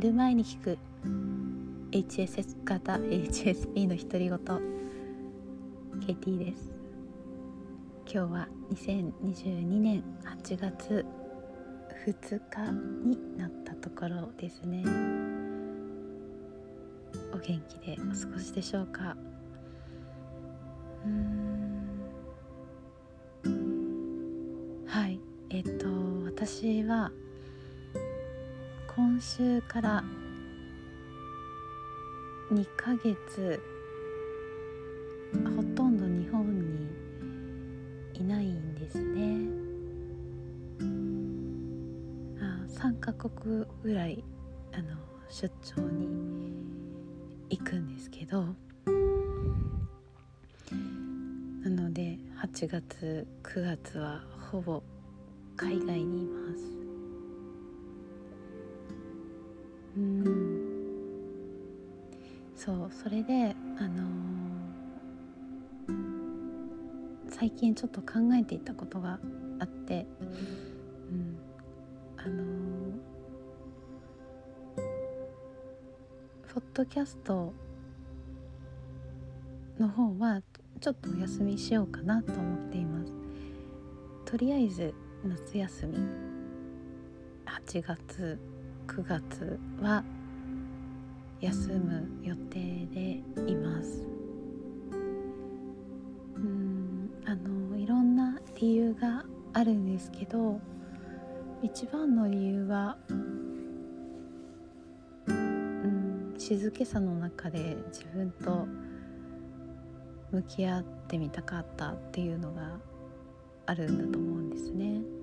寝る前に聞く。HSS 型 HSP の独り言。KT です。今日は2022年8月2日になったところですね。お元気でお過ごしでしょうか？うはい。えっと私は今週から2ヶ月ほとんど日本にいないんですね。あ3カ国ぐらいあの出張に行くんですけど。なので8月9月はほぼ海外にいます。うん。そうそれであのー最近ちょっと考えていたことがあって、うん、あのーポッドキャストの方はちょっとお休みしようかなと思っています。とりあえず夏休み8月9月は休む予定でいます。うんあのいろんな理由があるんですけど一番の理由はうん静けさの中で自分と向き合ってみたかったっていうのがあるんだと思うんですね。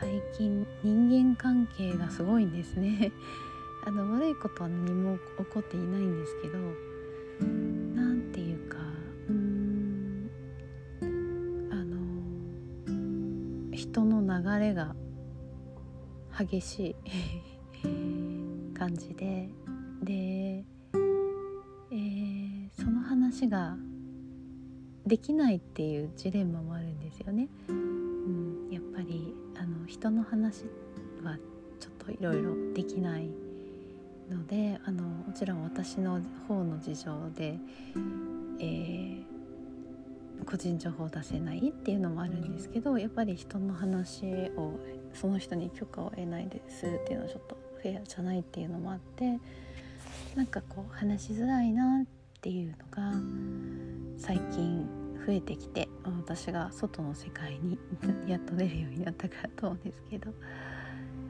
最近人間関係がすごいんですね あの悪いことは何も起こっていないんですけどなんていうかうんあの人の流れが激しい 感じでで、えーその話ができないっていうジレンマもあるんですよね。人の話はちょっといろいろできないのであのもちろん私の方の事情で、えー個人情報を出せないっていうのもあるんですけどやっぱり人の話をその人に許可を得ないですっていうのはちょっとフェアじゃないっていうのもあってなんかこう話しづらいなっていうのが最近増えてきて私が外の世界に やっと出るようになったからと思うんですけど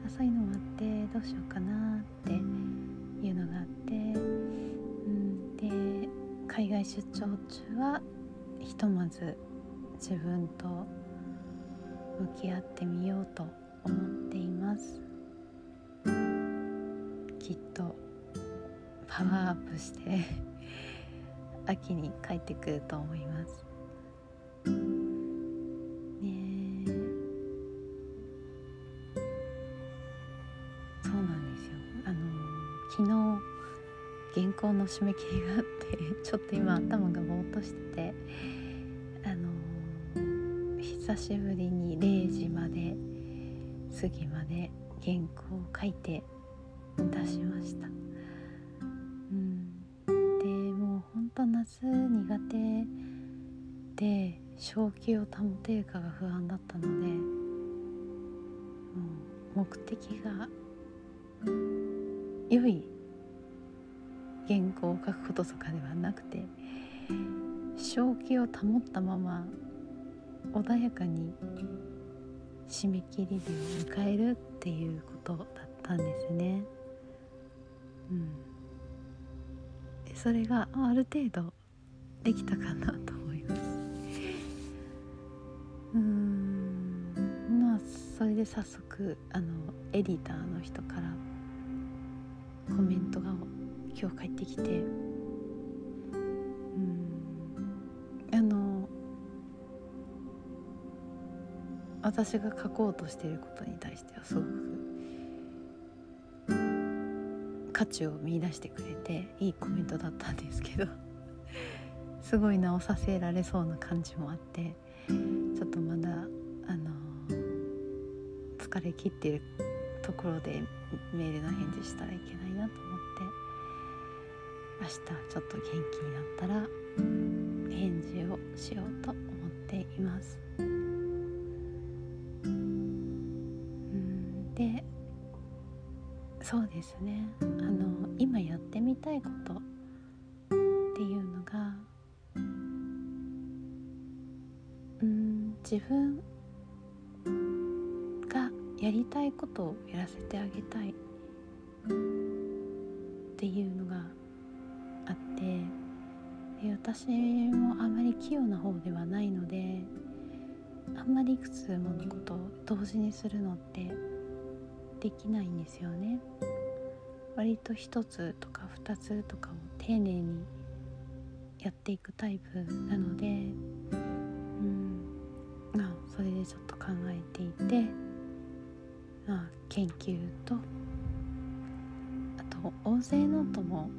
そういうのもあってどうしようかなっていうのがあって、うん、で海外出張中はひとまず自分と向き合ってみようと思っています。きっとパワーアップして 秋に帰ってくると思います。ねえ。そうなんですよ。あの昨日原稿の締め切りがあって ちょっと今頭がぼーっとしててあの久しぶりに0時まで過ぎまで原稿を書いて出しました。うん。でもうほんと夏苦手で正気を保てるかが不安だったのでもう目的が良い原稿を書くこととかではなくて正気を保ったまま穏やかに締め切り日を迎えるっていうことだったんですね。うん、それがある程度できたかなで早速あのエディターの人からコメントが今日返ってきてうん。あの私が書こうとしていることに対してはすごく価値を見出してくれていいコメントだったんですけど すごい直させられそうな感じもあって疲れ切ってるところでメールの返事したらいけないなと思って明日ちょっと元気になったら返事をしようと思っています。うんでそうですねあの今やってみたいことっていうのがうん自分ことをやらせてあげたい。っていうのがあって。で私もあまり器用な方ではないのであんまりいくつものことを同時にするのってできないんですよね。割と1つとか2つとかを丁寧にやっていくタイプなのでうん。まあそれでちょっと考えていてまあ研究とあと音声ノートも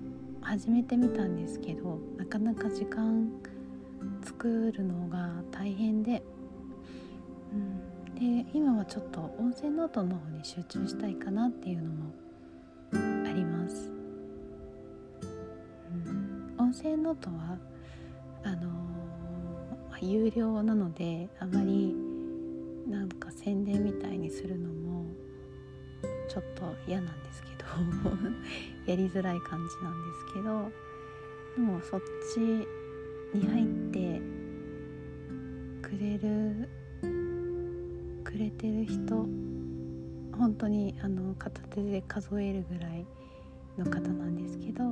始めてみたんですけどなかなか時間作るのが大変で、うん、で今はちょっと音声ノートの方に集中したいかなっていうのもあります、うん、音声ノートはあのー、有料なのであまりなんか宣伝みたいにするのもちょっと嫌なんですけど やりづらい感じなんですけどでもそっちに入ってくれるくれてる人本当にあの片手で数えるぐらいの方なんですけどあ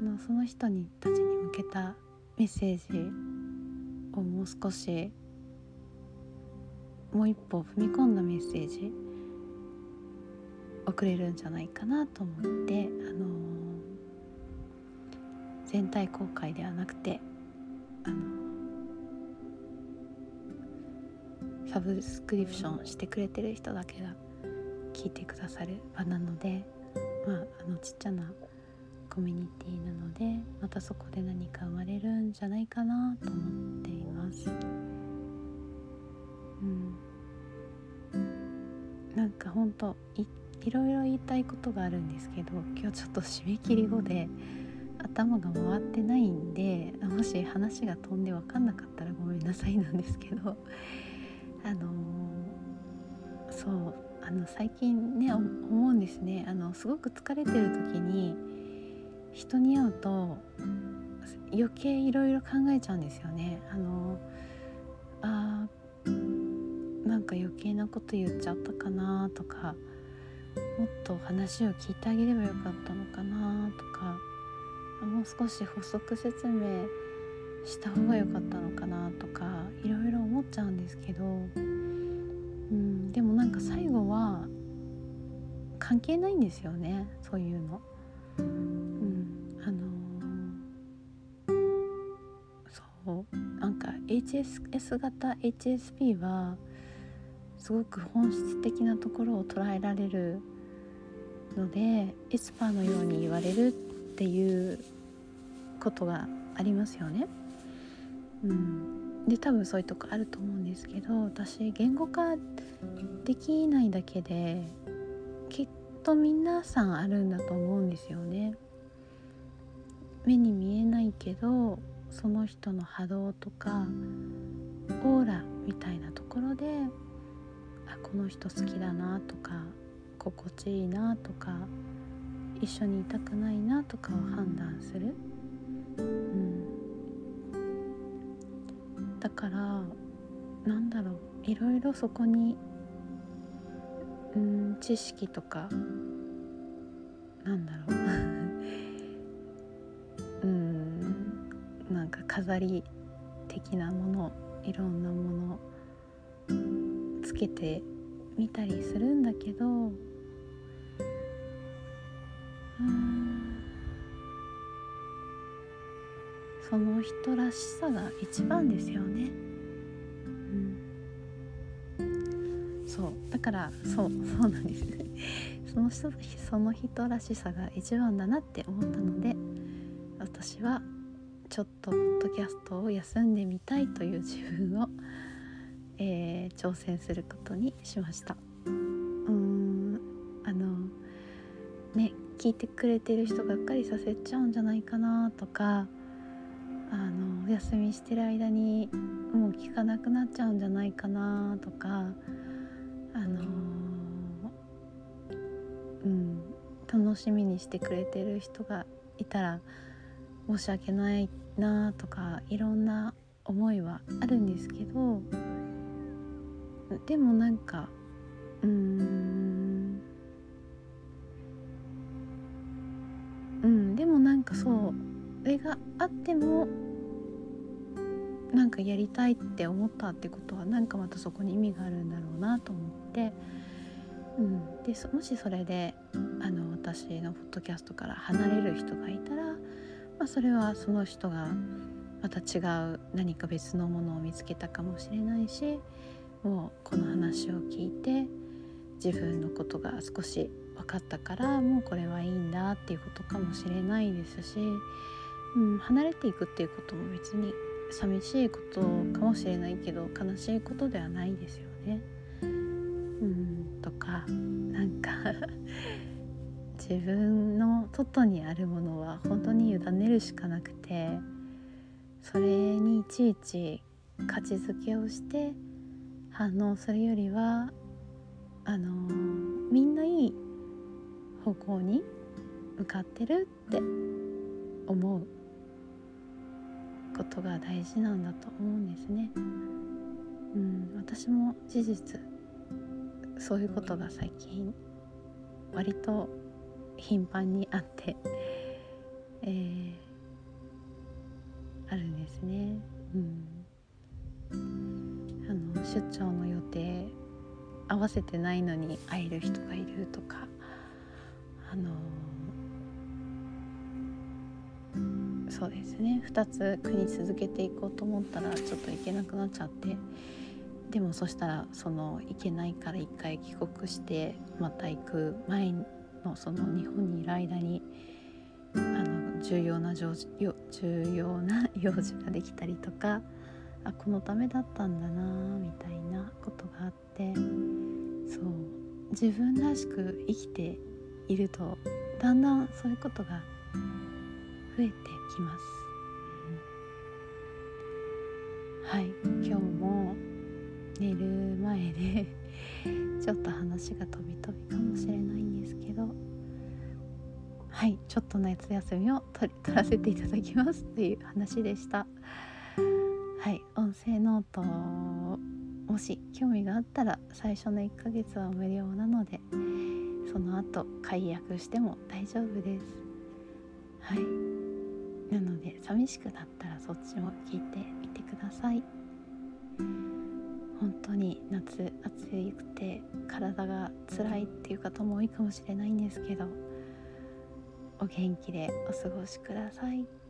のその人にたちに向けたメッセージをもう少しもう一歩踏み込んだメッセージ送れるんじゃないかなと思って、あの全体公開ではなくて、あのサブスクリプションしてくれてる人だけが聞いてくださる場なので、まあ、あのちっちゃなコミュニティなのでまたそこで何か生まれるんじゃないかなと思っています。うん、なんかほんといろいろ言いたいことがあるんですけど今日ちょっと締め切り後で頭が回ってないんでもし話が飛んで分かんなかったらごめんなさいなんですけどあのそうあの最近ね思うんですね。あのすごく疲れてる時に人に会うと余計いろいろ考えちゃうんですよね。あのあなんか余計なこと言っちゃったかなとかもっと話を聞いてあげればよかったのかなとかもう少し補足説明した方が良かったのかなとかいろいろ思っちゃうんですけど、うん、でもなんか最後は関係ないんですよねそういうの。うん、あのそうなんか HSS 型 HSP はすごく本質的なところを捉えられるのでエスパーのように言われるっていうことがありますよね。うん、で多分そういうとこあると思うんですけど私言語化できないだけできっと皆さんあるんだと思うんですよね。目に見えないけどその人の波動とかオーラみたいなところであこの人好きだなとか心地いいなとか一緒にいたくないなとかを判断する。うん。だからなんだろういろいろそこにうん知識とかなんだろう。うん。なんか飾り的なものいろんなものけてみたりするんだけどうんその人らしさが一番ですよね。うん、そうだからそうそうなんですね。その人その人らしさが一番だなって思ったので私はちょっとポッドキャストを休んでみたいという自分を、えー、挑戦することにしました。うーんあのね聞いてくれてる人がっかりさせちゃうんじゃないかなとかあのお休みしてる間にもう聞かなくなっちゃうんじゃないかなとかあのうん楽しみにしてくれてる人がいたら申し訳ないなとかいろんな思いはあるんですけどでもなんかうん。うんでもなんかそうそれがあってもなんかやりたいって思ったってことはなんかまたそこに意味があるんだろうなと思って、うん、でもしそれであの私のポッドキャストから離れる人がいたら、まあ、それはその人がまた違う何か別のものを見つけたかもしれないしもうこの話を聞いて自分のことが少し分かったからもうこれはいいんだっていうことかもしれないですし、うん、離れていくっていうことも別に寂しいことかもしれないけど悲しいことではないですよね。うんとかなんか 自分の外にあるものは本当に委ねるしかなくてそれにいちいち価値づけをして反応するよりはあのみんないい方向に向かってるって思うことが大事なんだと思うんですね。うん、私も事実そういうことが最近割と頻繁にあって、えー、あるんですね。うん、出張の予定合わせてないのに会える人がいるとかあのそうですね。2つ国続けていこうと思ったらちょっと行けなくなっちゃってでもそしたらその行けないから一回帰国してまた行く前のその日本にいる間にあの重要な重要な 用事ができたりとかあこのためだったんだなみたいなことがあってそう。自分らしく生きているとだんだんそういうことが増えてきます、うん、はい。今日も寝る前で ちょっと話が飛び飛びかもしれないんですけどはい。ちょっと夏休みを取取らせていただきますっていう話でした。はい音声ノートもし興味があったら最初の1ヶ月は無料なのでその後解約しても大丈夫です。はい。なので寂しくなったらそっちも聞いてみてください。本当に夏暑くて体が辛いっていう方も多いかもしれないんですけどお元気でお過ごしくださいはい。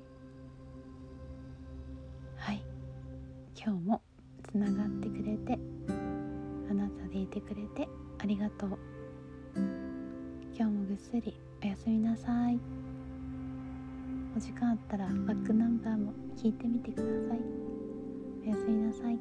今日もつながってくれてあなたでいてくれてありがとう。今日もぐっすりおやすみなさい。お時間あったらバックナンバーも聞いてみてください。おやすみなさい。